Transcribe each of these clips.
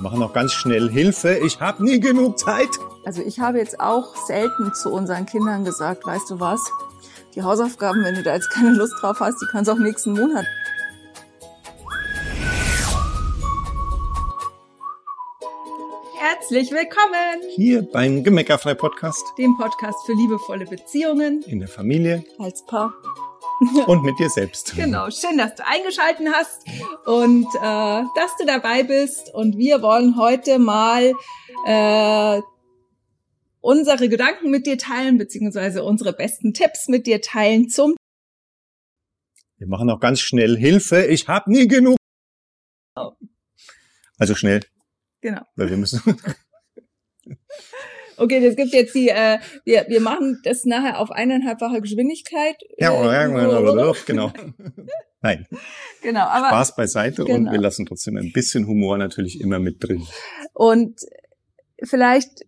Wir machen auch ganz schnell Hilfe. Ich habe nie genug Zeit. Also ich habe jetzt auch selten zu unseren Kindern gesagt, weißt du was? Die Hausaufgaben, wenn du da jetzt keine Lust drauf hast, die kannst du auch nächsten Monat. Herzlich willkommen! Hier beim Gemeckerfrei Podcast. Dem Podcast für liebevolle Beziehungen. In der Familie. Als Paar. Und mit dir selbst. Genau, schön, dass du eingeschalten hast und äh, dass du dabei bist. Und wir wollen heute mal äh, unsere Gedanken mit dir teilen, beziehungsweise unsere besten Tipps mit dir teilen zum Wir machen auch ganz schnell Hilfe. Ich habe nie genug. Also schnell. Genau. Weil wir müssen. Okay, das gibt jetzt die, äh, wir, wir machen das nachher auf eineinhalbfache Geschwindigkeit. Ja, Äh, genau. Nein, Genau, aber Spaß beiseite und Genau. wir lassen trotzdem ein bisschen Humor natürlich immer mit drin. Und vielleicht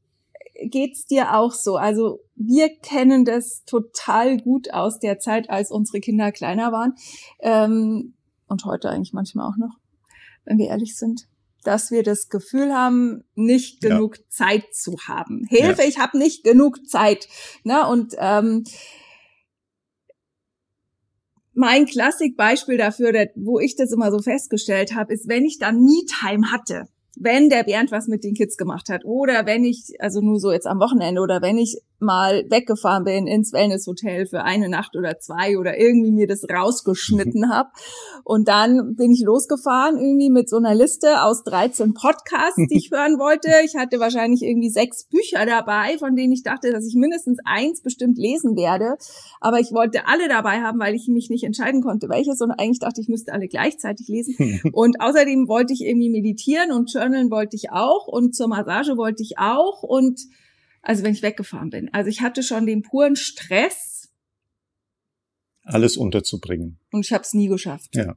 geht's dir auch so. Also wir kennen das total gut aus der Zeit, als unsere Kinder kleiner waren. Ähm, und heute eigentlich manchmal auch noch, wenn wir ehrlich sind. Dass wir das Gefühl haben, nicht Ja. genug Zeit zu haben. Hilfe, Ja. ich habe nicht genug Zeit. Ne? Und ähm, mein Klassikbeispiel dafür, wo ich das immer so festgestellt habe, ist, wenn ich dann Me-Time hatte, wenn der Bernd was mit den Kids gemacht hat oder wenn ich, also nur so jetzt am Wochenende oder wenn ich mal weggefahren bin ins Wellnesshotel für eine Nacht oder zwei oder irgendwie mir das rausgeschnitten habe und dann bin ich losgefahren irgendwie mit so einer Liste aus 13 Podcasts, die ich hören wollte. Ich hatte wahrscheinlich irgendwie sechs Bücher dabei, von denen ich dachte, dass ich mindestens eins bestimmt lesen werde. Aber ich wollte alle dabei haben, weil ich mich nicht entscheiden konnte, welches. Und eigentlich dachte ich, müsste alle gleichzeitig lesen. Und außerdem wollte ich irgendwie meditieren und journalen wollte ich auch und zur Massage wollte ich auch und also wenn ich weggefahren bin. Also ich hatte schon den puren Stress Alles unterzubringen. und ich habe es nie geschafft. Ja.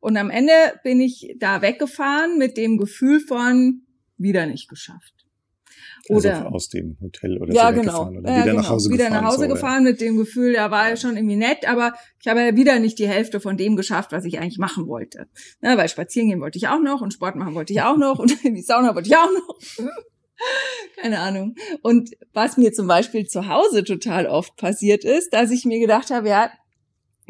Und am Ende bin ich da weggefahren mit dem Gefühl von wieder nicht geschafft. Oder also aus dem Hotel oder ja, so genau. weggefahren oder ja, wieder genau. nach Hause wieder gefahren. nach Hause so, ja. gefahren mit dem Gefühl, ja, war ja schon irgendwie nett, aber ich habe ja wieder nicht die Hälfte von dem geschafft, was ich eigentlich machen wollte. Ne, weil spazieren gehen wollte ich auch noch und Sport machen wollte ich auch noch und in die Sauna wollte ich auch noch. Keine Ahnung. Und was mir zum Beispiel zu Hause total oft passiert ist, dass ich mir gedacht habe, ja,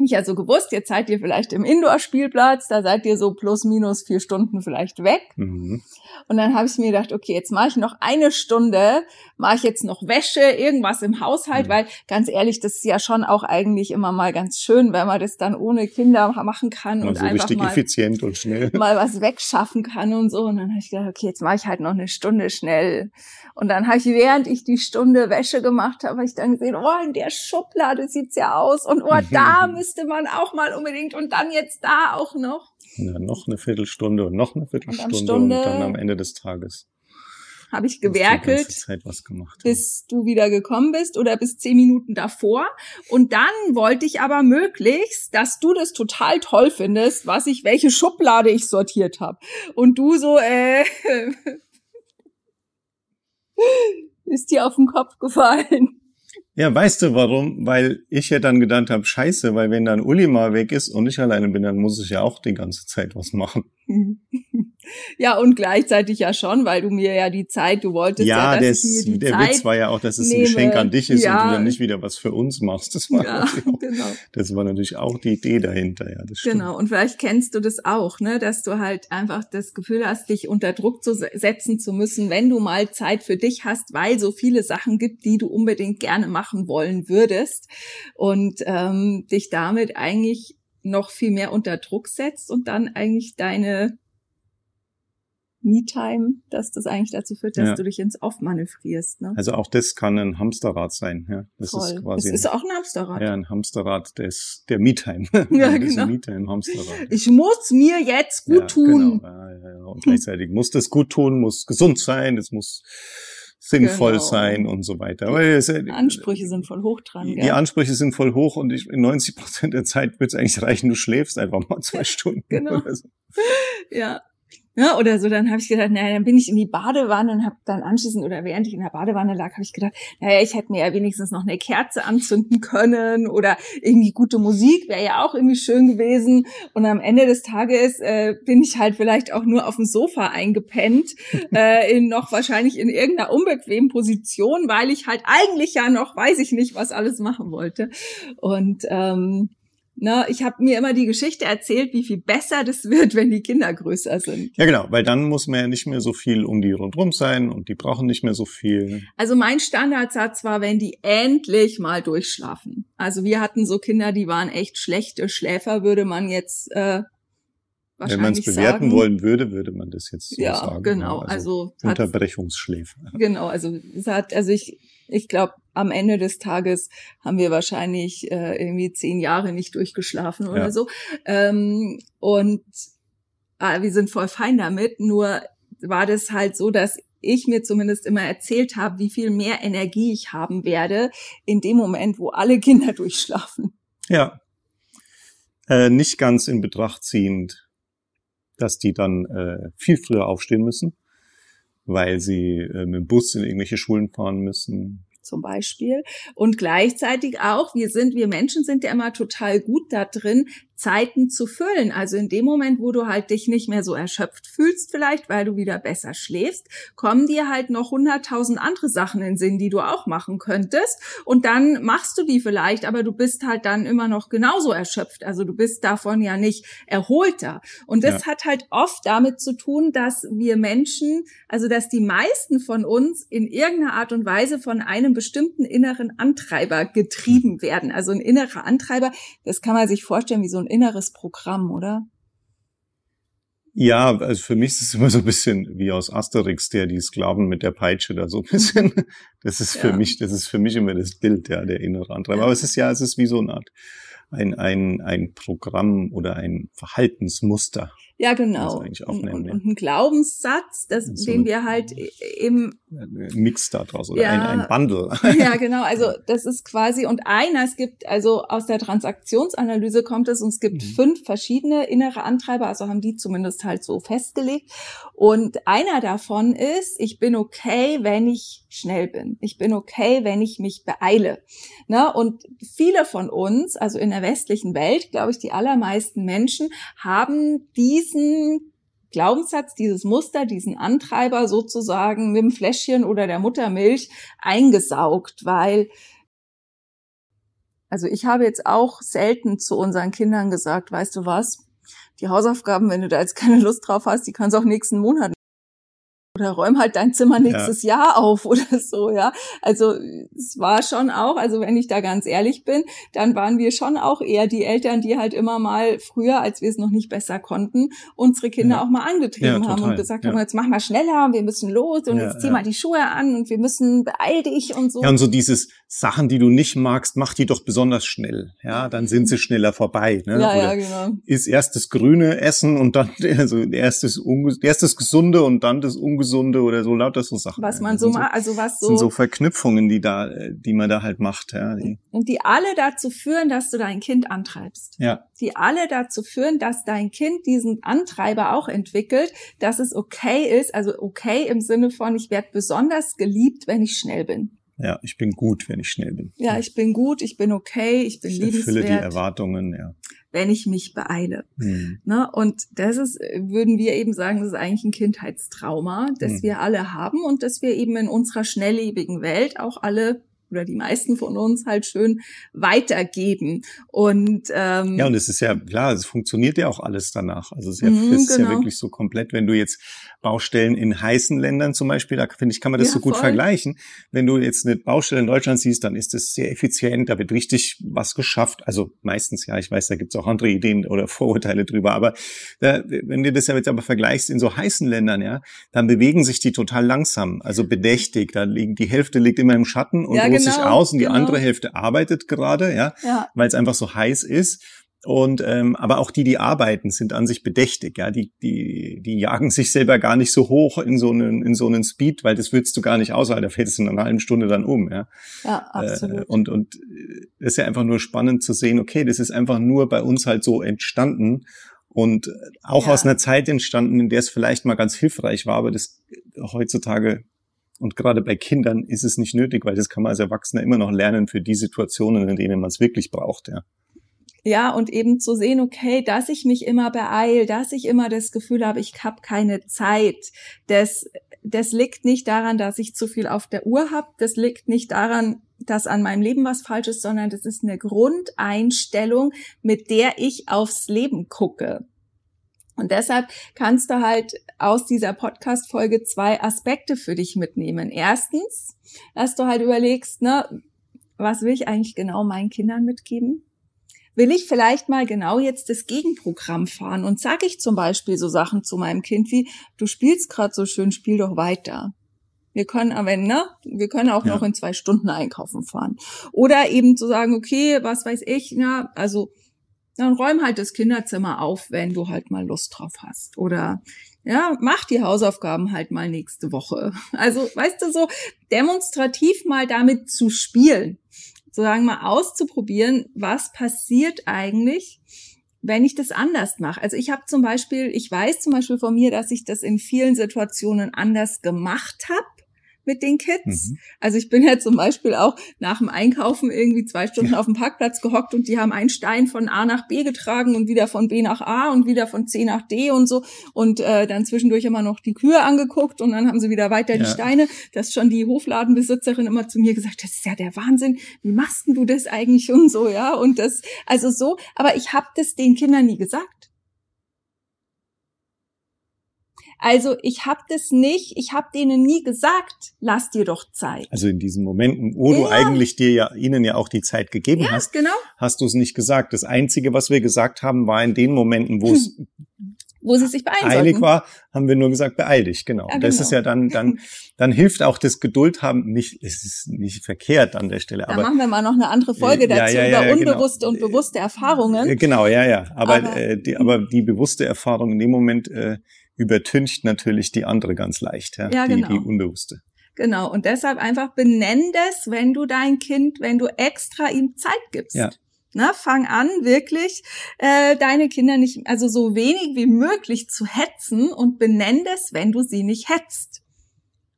ich also gewusst, jetzt seid ihr vielleicht im Indoor-Spielplatz, da seid ihr so plus minus vier Stunden vielleicht weg. Mhm. Und dann habe ich mir gedacht, okay, jetzt mache ich noch eine Stunde, mache ich jetzt noch Wäsche, irgendwas im Haushalt, Mhm. weil ganz ehrlich, das ist ja schon auch eigentlich immer mal ganz schön, wenn man das dann ohne Kinder machen kann Mal und einfach richtig mal, effizient und schnell. mal was wegschaffen kann und so. Und dann habe ich gedacht, okay, jetzt mache ich halt noch eine Stunde schnell. Und dann habe ich, während ich die Stunde Wäsche gemacht habe, habe ich dann gesehen, oh, in der Schublade sieht's ja aus und oh, da müsste man auch mal unbedingt und dann jetzt da auch noch. Ja, noch eine Viertelstunde und noch eine Viertelstunde und, Stunde dann am Ende des Tages Habe ich gewerkelt. Zeit was gemacht. bis du wieder gekommen bist oder bis zehn Minuten davor. Und dann wollte ich aber möglichst, dass du das total toll findest, was ich, welche Schublade ich sortiert habe. Und du so, äh, ist dir auf den Kopf gefallen. Ja, weißt du warum? Weil ich ja dann gedacht habe, scheiße, weil wenn dann Uli mal weg ist und ich alleine bin, dann muss ich ja auch die ganze Zeit was machen. Ja, und gleichzeitig ja schon, weil du mir ja die Zeit, du wolltest ja, Ja, dass das, ich mir die der Zeit Witz war ja auch, dass es nehme. ein Geschenk an dich ist Ja. und du dann nicht wieder was für uns machst. Das war, Ja, natürlich, auch, genau. das war natürlich auch die Idee dahinter. Ja, das stimmt. Genau, und vielleicht kennst du das auch, ne, dass du halt einfach das Gefühl hast, dich unter Druck zu se- setzen zu müssen, wenn du mal Zeit für dich hast, weil so viele Sachen gibt, die du unbedingt gerne machen wollen würdest und ähm, dich damit eigentlich noch viel mehr unter Druck setzt und dann eigentlich deine Me-Time, dass das eigentlich dazu führt, dass Ja. du dich ins Off manövrierst. Ne? Also auch das kann ein Hamsterrad sein. Ja, das Voll. ist quasi es ist auch ein Hamsterrad. ja, ein Hamsterrad des der Me-Time. Ja, Das genau. Me-Time-Hamsterrad. Ich muss mir jetzt gut ja, tun. Genau. Ja, ja, ja. Und gleichzeitig muss das gut tun, muss gesund sein, es muss sinnvoll Genau. sein und so weiter. Die Ansprüche sind voll hoch dran. Die, die Ansprüche sind voll hoch und ich, in 90 Prozent der Zeit wird es eigentlich reichen, du schläfst einfach mal zwei Stunden. Genau. oder so. Ja. Ja, oder so, dann habe ich gedacht, naja, dann bin ich in die Badewanne und habe dann anschließend oder während ich in der Badewanne lag, habe ich gedacht, naja, ich hätte mir ja wenigstens noch eine Kerze anzünden können oder irgendwie gute Musik wäre ja auch irgendwie schön gewesen. Und am Ende des Tages äh, bin ich halt vielleicht auch nur auf dem Sofa eingepennt, äh, in noch wahrscheinlich in irgendeiner unbequemen Position, weil ich halt eigentlich ja noch, weiß ich nicht, was alles machen wollte. Und ähm, Ne, ich habe mir immer die Geschichte erzählt, wie viel besser das wird, wenn die Kinder größer sind. Ja, genau, weil dann muss man ja nicht mehr so viel um die rundrum sein und die brauchen nicht mehr so viel. Also mein Standardsatz war, wenn die endlich mal durchschlafen. Also wir hatten so Kinder, die waren echt schlechte Schläfer, würde man jetzt äh, wenn man es bewerten sagen. wollen würde, würde man das jetzt so ja, sagen. Genau, also, also Unterbrechungsschläfe. Genau, also es hat, also ich, ich glaube, am Ende des Tages haben wir wahrscheinlich äh, irgendwie zehn Jahre nicht durchgeschlafen oder ja. so. Ähm, und äh, wir sind voll fein damit. Nur war das halt so, dass ich mir zumindest immer erzählt habe, wie viel mehr Energie ich haben werde in dem Moment, wo alle Kinder durchschlafen. Ja. Äh, nicht ganz in Betracht ziehend, dass die dann äh, viel früher aufstehen müssen, weil sie äh, mit dem Bus in irgendwelche Schulen fahren müssen, zum Beispiel. Und gleichzeitig auch, wir sind, wir Menschen sind ja immer total gut da drin, Zeiten zu füllen. Also in dem Moment, wo du halt dich nicht mehr so erschöpft fühlst, vielleicht, weil du wieder besser schläfst, kommen dir halt noch hunderttausend andere Sachen in den Sinn, die du auch machen könntest. Und dann machst du die vielleicht, aber du bist halt dann immer noch genauso erschöpft. Also du bist davon ja nicht erholter. Und das ja. hat halt oft damit zu tun, dass wir Menschen, also dass die meisten von uns in irgendeiner Art und Weise von einem bestimmten inneren Antreiber getrieben werden. Also ein innerer Antreiber, das kann man sich vorstellen wie so ein inneres Programm, oder? Ja, also für mich ist es immer so ein bisschen wie aus Asterix, der die Sklaven mit der Peitsche da so ein bisschen. Das ist für ja. mich, das ist für mich immer das Bild, ja, der innere Antreiber. Aber es ist ja, es ist wie so eine Art ein, ein, ein Programm oder ein Verhaltensmuster. Ja, genau. Und, und, und, ein Glaubenssatz, das, so den wir halt im Mix daraus oder ja, ein, ein Bundle. Ja, genau. Also das ist quasi und einer, es gibt also aus der Transaktionsanalyse kommt es und es gibt mhm. fünf verschiedene innere Antreiber, also haben die zumindest halt so festgelegt. Und einer davon ist, ich bin okay, wenn ich schnell bin. Ich bin okay, wenn ich mich beeile. Ne? Und viele von uns, also in der westlichen Welt, glaube ich, die allermeisten Menschen haben diesen Glaubenssatz, dieses Muster, diesen Antreiber sozusagen mit dem Fläschchen oder der Muttermilch eingesaugt, weil also ich habe jetzt auch selten zu unseren Kindern gesagt, weißt du was, die Hausaufgaben, wenn du da jetzt keine Lust drauf hast, die kannst du auch nächsten Monat oder räum halt dein Zimmer nächstes ja. Jahr auf oder so, ja. Also es war schon auch, also wenn ich da ganz ehrlich bin, dann waren wir schon auch eher die Eltern, die halt immer mal früher, als wir es noch nicht besser konnten, unsere Kinder ja. auch mal angetrieben ja, haben und gesagt haben, jetzt mach mal schneller, wir müssen los und jetzt zieh mal die Schuhe an und wir müssen beeil dich und so. Ja, und so dieses Sachen, die du nicht magst, mach die doch besonders schnell. Ja, dann sind sie schneller vorbei. Ne? Ja, Oder ja, genau. Ist erst das grüne Essen und dann also erst das, erst das gesunde und dann das ungesunde oder so lauter so Sachen. Was man so macht, also was so. sind so Verknüpfungen, die da, die man da halt macht. Ja, die. Und die alle dazu führen, dass du dein Kind antreibst. Ja. Die alle dazu führen, dass dein Kind diesen Antreiber auch entwickelt, dass es okay ist, also okay im Sinne von, ich werde besonders geliebt, wenn ich schnell bin. Ja, ich bin gut, wenn ich schnell bin. Ja, ich bin gut, ich bin okay, ich bin ich liebenswert. Ich erfülle die Erwartungen, ja. Wenn ich mich beeile. Mhm. Ne? Und das ist, würden wir eben sagen, das ist eigentlich ein Kindheitstrauma, das mhm. wir alle haben und das wir eben in unserer schnelllebigen Welt auch alle oder die meisten von uns halt schön weitergeben. Und ähm, ja, und es ist ja klar, es funktioniert ja auch alles danach. Also es ist, ja, mhm, es ist genau. ja wirklich so komplett, wenn du jetzt Baustellen in heißen Ländern zum Beispiel, da finde ich, kann man das ja, so gut voll. vergleichen. Wenn du jetzt eine Baustelle in Deutschland siehst, dann ist es sehr effizient, da wird richtig was geschafft. Also meistens, ja, ich weiß, da gibt's auch andere Ideen oder Vorurteile drüber, aber da, wenn du das ja jetzt aber vergleichst in so heißen Ländern, ja, dann bewegen sich die total langsam, also bedächtig. Da liegt die Hälfte liegt immer im Schatten und ja, genau, sich aus und die genau. andere Hälfte arbeitet gerade, ja, ja. weil es einfach so heiß ist. Und ähm, aber auch die, die arbeiten, sind an sich bedächtig. Ja, die die die jagen sich selber gar nicht so hoch in so einen in so einen Speed, weil das würdest du gar nicht aus, weil da fällt es in einer halben Stunde dann um. Ja, ja absolut. Äh, und und das ist ja einfach nur spannend zu sehen. Okay, das ist einfach nur bei uns halt so entstanden und auch ja. aus einer Zeit entstanden, in der es vielleicht mal ganz hilfreich war, aber das heutzutage und gerade bei Kindern ist es nicht nötig, weil das kann man als Erwachsener immer noch lernen für die Situationen, in denen man es wirklich braucht, ja. Ja, und eben zu sehen, okay, dass ich mich immer beeil, dass ich immer das Gefühl habe, ich habe keine Zeit. Das, das liegt nicht daran, dass ich zu viel auf der Uhr habe. Das liegt nicht daran, dass an meinem Leben was falsch ist, sondern das ist eine Grundeinstellung, mit der ich aufs Leben gucke. Und deshalb kannst du halt aus dieser Podcast-Folge zwei Aspekte für dich mitnehmen. Erstens, dass du halt überlegst, ne, was will ich eigentlich genau meinen Kindern mitgeben? Will ich vielleicht mal genau jetzt das Gegenprogramm fahren und sage ich zum Beispiel so Sachen zu meinem Kind wie, du spielst gerade so schön, spiel doch weiter. Wir können aber, ne, wir können auch ja. noch in zwei Stunden einkaufen fahren. Oder eben zu sagen, okay, was weiß ich, na, also dann räum halt das Kinderzimmer auf, wenn du halt mal Lust drauf hast. Oder ja, mach die Hausaufgaben halt mal nächste Woche. Also, weißt du, so demonstrativ mal damit zu spielen, sozusagen mal auszuprobieren, was passiert eigentlich, wenn ich das anders mache. Also ich habe zum Beispiel, ich weiß zum Beispiel von mir, dass ich das in vielen Situationen anders gemacht habe mit den Kids. Mhm. Also ich bin ja zum Beispiel auch nach dem Einkaufen irgendwie zwei Stunden ja. auf dem Parkplatz gehockt und die haben einen Stein von A nach B getragen und wieder von B nach A und wieder von C nach D und so und äh, dann zwischendurch immer noch die Kühe angeguckt und dann haben sie wieder weiter ja. die Steine. Das schon die Hofladenbesitzerin immer zu mir gesagt, das ist ja der Wahnsinn. Wie machst du das eigentlich und so, ja? Und das, also so, aber ich habe das den Kindern nie gesagt. Also ich habe das nicht, ich habe denen nie gesagt, lass dir doch Zeit. Also in diesen Momenten, wo ja. du eigentlich dir ja ihnen ja auch die Zeit gegeben ja, hast, genau. hast du es nicht gesagt. Das Einzige, was wir gesagt haben, war in den Momenten, wo es wo sie sich beeilen Eilig sollten. war, haben wir nur gesagt, beeil dich, genau. Ja, genau. Das ist ja dann, dann, dann hilft auch das Geduld haben nicht, es ist nicht verkehrt an der Stelle. Da aber, machen wir mal noch eine andere Folge dazu ja, ja, über genau. unbewusste genau. und bewusste Erfahrungen. Genau, ja, ja. Aber, aber, äh, die, aber die bewusste Erfahrung in dem Moment äh, übertüncht natürlich die andere ganz leicht, ja, ja die, genau. die unbewusste. Genau, und deshalb einfach benenn das, wenn du dein Kind, wenn du extra ihm Zeit gibst. Ja. Na, fang an, wirklich äh, deine Kinder nicht, also so wenig wie möglich zu hetzen und benenn das, wenn du sie nicht hetzt.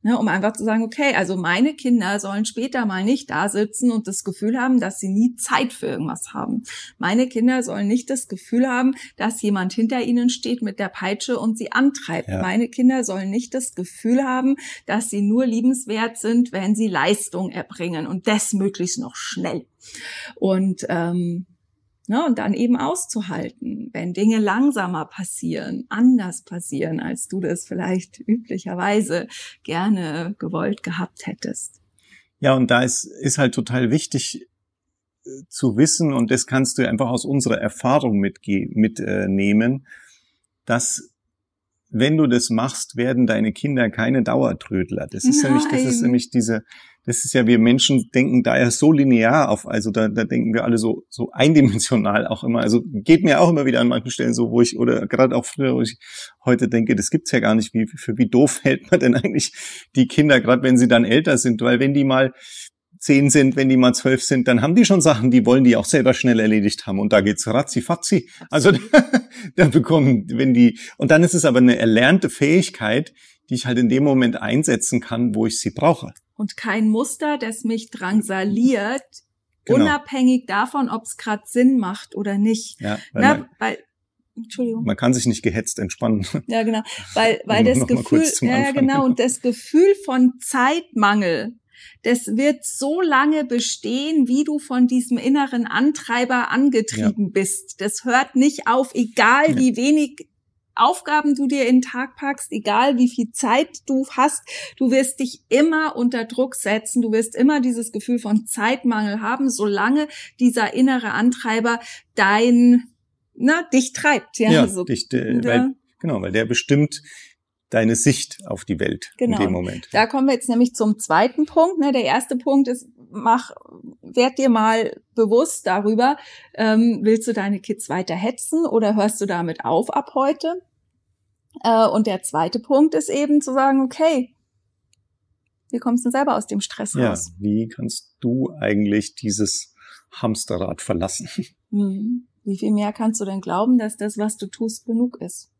Ne, um einfach zu sagen, okay, also meine Kinder sollen später mal nicht da sitzen und das Gefühl haben, dass sie nie Zeit für irgendwas haben. Meine Kinder sollen nicht das Gefühl haben, dass jemand hinter ihnen steht mit der Peitsche und sie antreibt. Ja. Meine Kinder sollen nicht das Gefühl haben, dass sie nur liebenswert sind, wenn sie Leistung erbringen und das möglichst noch schnell. Und ähm, Ne, und dann eben auszuhalten, wenn Dinge langsamer passieren, anders passieren, als du das vielleicht üblicherweise gerne gewollt gehabt hättest. Ja, und da ist, ist halt total wichtig äh, zu wissen, und das kannst du einfach aus unserer Erfahrung mitnehmen, mit, dass wenn du das machst, werden deine Kinder keine Dauertrödler. Das ist Nein. nämlich, das ist nämlich diese, das ist ja, wir Menschen denken da ja so linear auf, also da, da denken wir alle so, so eindimensional auch immer. Also geht mir auch immer wieder an manchen Stellen so, wo ich, oder gerade auch früher, wo ich heute denke, das gibt's ja gar nicht, wie, für wie doof hält man denn eigentlich die Kinder, gerade wenn sie dann älter sind, weil wenn die mal zehn sind, wenn die mal zwölf sind, dann haben die schon Sachen, die wollen die auch selber schnell erledigt haben. Und da geht's ratzi fatzi. Also da bekommen, wenn die, und dann ist es aber eine erlernte Fähigkeit, die ich halt in dem Moment einsetzen kann, wo ich sie brauche und kein Muster, das mich drangsaliert, genau. unabhängig davon, ob es gerade Sinn macht oder nicht. Ja, weil, Na, man, weil Entschuldigung. Man kann sich nicht gehetzt entspannen. Ja, genau, weil weil das Gefühl, ja genau und das Gefühl von Zeitmangel, das wird so lange bestehen, wie du von diesem inneren Antreiber angetrieben ja. bist. Das hört nicht auf, egal ja. wie wenig Aufgaben du dir in den Tag packst, egal wie viel Zeit du hast, du wirst dich immer unter Druck setzen, du wirst immer dieses Gefühl von Zeitmangel haben, solange dieser innere Antreiber dein, na, dich treibt. Ja, ja so, dich, äh, weil, genau, weil der bestimmt deine Sicht auf die Welt genau. in dem Moment. Da kommen wir jetzt nämlich zum zweiten Punkt. Ne? Der erste Punkt ist, mach, werd dir mal bewusst darüber, ähm, willst du deine Kids weiter hetzen oder hörst du damit auf ab heute? Äh, und der zweite Punkt ist eben zu sagen, okay, wie kommst du selber aus dem Stress ja, raus? Wie kannst du eigentlich dieses Hamsterrad verlassen? Mhm. Wie viel mehr kannst du denn glauben, dass das, was du tust, genug ist?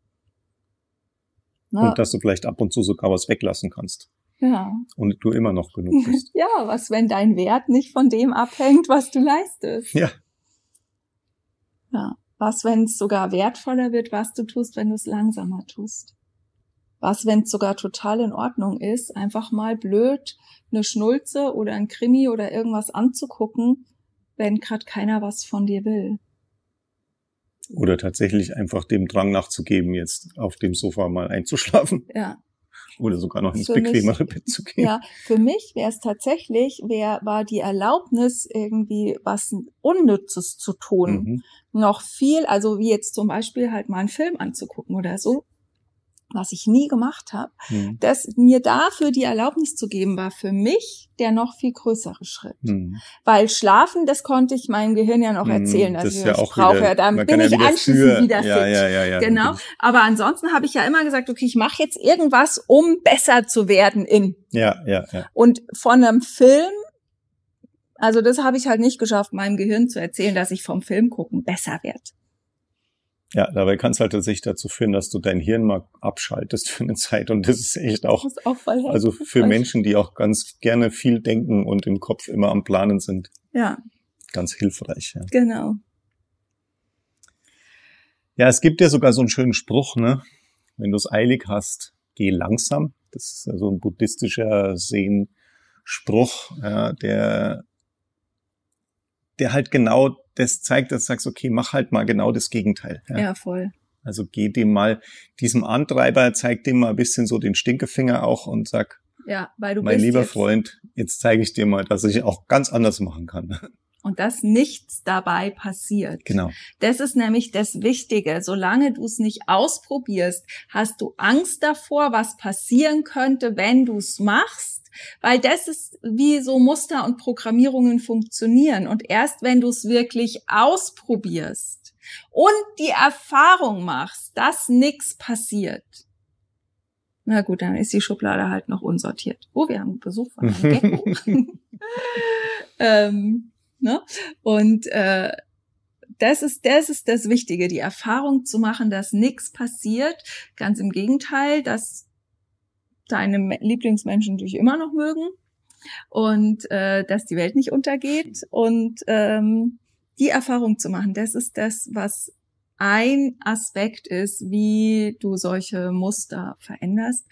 Na, und dass du vielleicht ab und zu sogar was weglassen kannst. Ja. Und du immer noch genug bist. ja, was, wenn dein Wert nicht von dem abhängt, was du leistest? Ja. Ja. Was, wenn es sogar wertvoller wird, was du tust, wenn du es langsamer tust? Was, wenn es sogar total in Ordnung ist, einfach mal blöd eine Schnulze oder ein Krimi oder irgendwas anzugucken, wenn gerade keiner was von dir will? Oder tatsächlich einfach dem Drang nachzugeben, jetzt auf dem Sofa mal einzuschlafen. Ja. Oder sogar noch ins für bequemere mich, Bett zu gehen. Ja, für mich wäre es tatsächlich, wär, war die Erlaubnis, irgendwie was Unnützes zu tun, mhm. noch viel, also wie jetzt zum Beispiel halt mal einen Film anzugucken oder so, was ich nie gemacht habe, mhm. dass mir dafür die Erlaubnis zu geben, war für mich der noch viel größere Schritt. Mhm. Weil schlafen, das konnte ich meinem Gehirn ja noch mhm. erzählen, dass das ich, ja ich brauche. Wieder, dann bin ja ich anschließend für, wieder fit. Ja, ja, ja, ja, genau. Aber ansonsten habe ich ja immer gesagt, okay, ich mache jetzt irgendwas, um besser zu werden in. Ja, ja, ja. Und von einem Film also das habe ich halt nicht geschafft, meinem Gehirn zu erzählen, dass ich vom Film gucken besser werde. Ja, dabei kann es halt tatsächlich dazu führen, dass du dein Hirn mal abschaltest für eine Zeit. Und das ist echt auch, ist auch also für Menschen, die auch ganz gerne viel denken und im Kopf immer am Planen sind. Ja. Ganz hilfreich. Ja. Genau. Ja, es gibt ja sogar so einen schönen Spruch, ne? Wenn du es eilig hast, geh langsam. Das ist ja so ein buddhistischer Sehenspruch, ja, der der halt genau das zeigt, dass du sagst, okay, mach halt mal genau das Gegenteil. Ja, ja voll. Also geh dem mal, diesem Antreiber, zeig dem mal ein bisschen so den Stinkefinger auch und sag, ja, weil du mein lieber jetzt. Freund, jetzt zeige ich dir mal, dass ich auch ganz anders machen kann. Und dass nichts dabei passiert. Genau. Das ist nämlich das Wichtige. Solange du es nicht ausprobierst, hast du Angst davor, was passieren könnte, wenn du es machst weil das ist, wie so Muster und Programmierungen funktionieren. Und erst wenn du es wirklich ausprobierst und die Erfahrung machst, dass nichts passiert, na gut, dann ist die Schublade halt noch unsortiert. Oh, wir haben Besuch von einem Gecko. ähm, ne? Und äh, das ist, das ist das Wichtige, die Erfahrung zu machen, dass nichts passiert. Ganz im Gegenteil, dass deine Lieblingsmenschen dich immer noch mögen und äh, dass die Welt nicht untergeht und ähm, die Erfahrung zu machen, das ist das, was ein Aspekt ist, wie du solche Muster veränderst.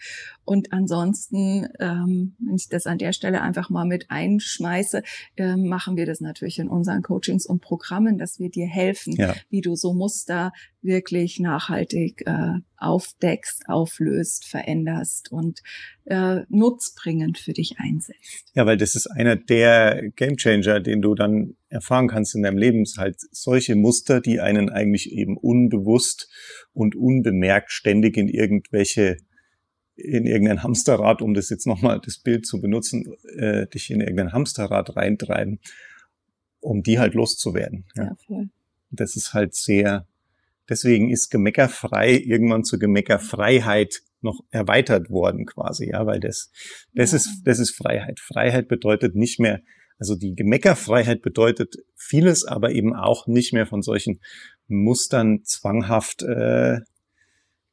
Und ansonsten, ähm, wenn ich das an der Stelle einfach mal mit einschmeiße, äh, machen wir das natürlich in unseren Coachings und Programmen, dass wir dir helfen, ja. wie du so Muster wirklich nachhaltig äh, aufdeckst, auflöst, veränderst und äh, nutzbringend für dich einsetzt. Ja, weil das ist einer der Gamechanger, den du dann erfahren kannst in deinem Leben, ist halt solche Muster, die einen eigentlich eben unbewusst und unbemerkt ständig in irgendwelche in irgendein Hamsterrad, um das jetzt nochmal das Bild zu benutzen, äh, dich in irgendein Hamsterrad reintreiben, um die halt loszuwerden. Ja, ja voll. Das ist halt sehr Deswegen ist Gemeckerfrei irgendwann zur Gemeckerfreiheit noch erweitert worden quasi, ja, weil das, das ja. ist, das ist Freiheit. Freiheit bedeutet nicht mehr, also die Gemeckerfreiheit bedeutet vieles, aber eben auch nicht mehr von solchen Mustern zwanghaft äh,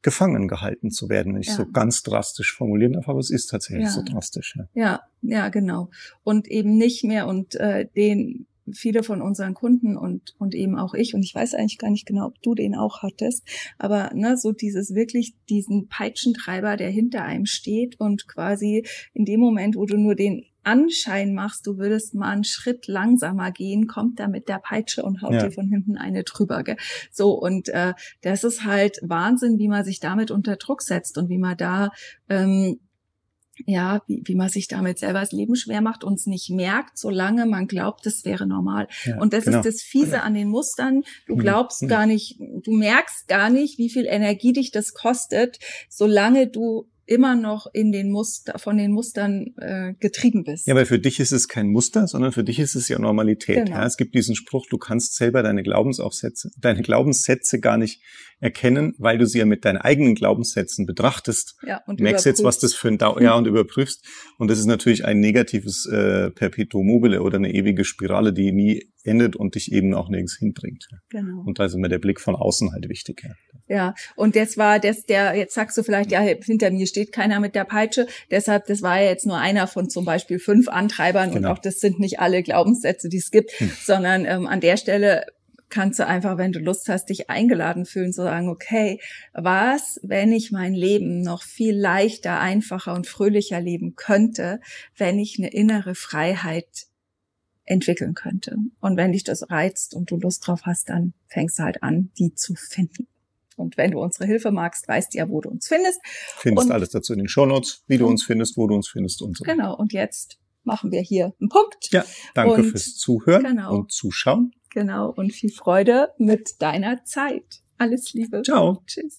gefangen gehalten zu werden, wenn ich ja. so ganz drastisch formulieren darf, aber es ist tatsächlich ja. so drastisch. Ja. ja, ja, genau. Und eben nicht mehr und äh, den viele von unseren Kunden und, und eben auch ich, und ich weiß eigentlich gar nicht genau, ob du den auch hattest, aber ne, so dieses wirklich, diesen Peitschentreiber, der hinter einem steht und quasi in dem Moment, wo du nur den Anschein machst, du würdest mal einen Schritt langsamer gehen, kommt da mit der Peitsche und haut ja. dir von hinten eine drüber. Gell? So, und äh, das ist halt Wahnsinn, wie man sich damit unter Druck setzt und wie man da ähm, ja, wie, wie man sich damit selber das Leben schwer macht und es nicht merkt, solange man glaubt, das wäre normal. Ja, und das genau. ist das Fiese an den Mustern. Du mhm. glaubst mhm. gar nicht, du merkst gar nicht, wie viel Energie dich das kostet, solange du immer noch in den Muster, von den Mustern äh, getrieben bist. Ja, weil für dich ist es kein Muster, sondern für dich ist es ja Normalität. Genau. Ja, es gibt diesen Spruch, du kannst selber deine Glaubensaufsätze, deine Glaubenssätze gar nicht erkennen, weil du sie ja mit deinen eigenen Glaubenssätzen betrachtest. Ja, und merkst überprüfst. jetzt, was das für ein Dauer, ja, und überprüfst. Und das ist natürlich ein negatives äh, Perpetuum mobile oder eine ewige Spirale, die nie endet und dich eben auch nirgends hinbringt. Genau. Und da ist immer der Blick von außen halt wichtig. Ja, ja. und jetzt war das der, jetzt sagst du vielleicht, ja, hinter mir steht keiner mit der Peitsche. Deshalb, das war ja jetzt nur einer von zum Beispiel fünf Antreibern genau. und auch das sind nicht alle Glaubenssätze, die es gibt, hm. sondern ähm, an der Stelle kannst du einfach, wenn du Lust hast, dich eingeladen fühlen, zu sagen, okay, was, wenn ich mein Leben noch viel leichter, einfacher und fröhlicher leben könnte, wenn ich eine innere Freiheit entwickeln könnte. Und wenn dich das reizt und du Lust drauf hast, dann fängst du halt an, die zu finden. Und wenn du unsere Hilfe magst, weißt du ja, wo du uns findest. Findest und, alles dazu in den Shownotes, wie du uns findest, wo du uns findest und so. Genau. Und jetzt machen wir hier einen Punkt. Ja, danke und, fürs Zuhören genau, und Zuschauen. Genau. Und viel Freude mit deiner Zeit. Alles Liebe. Ciao. Tschüss.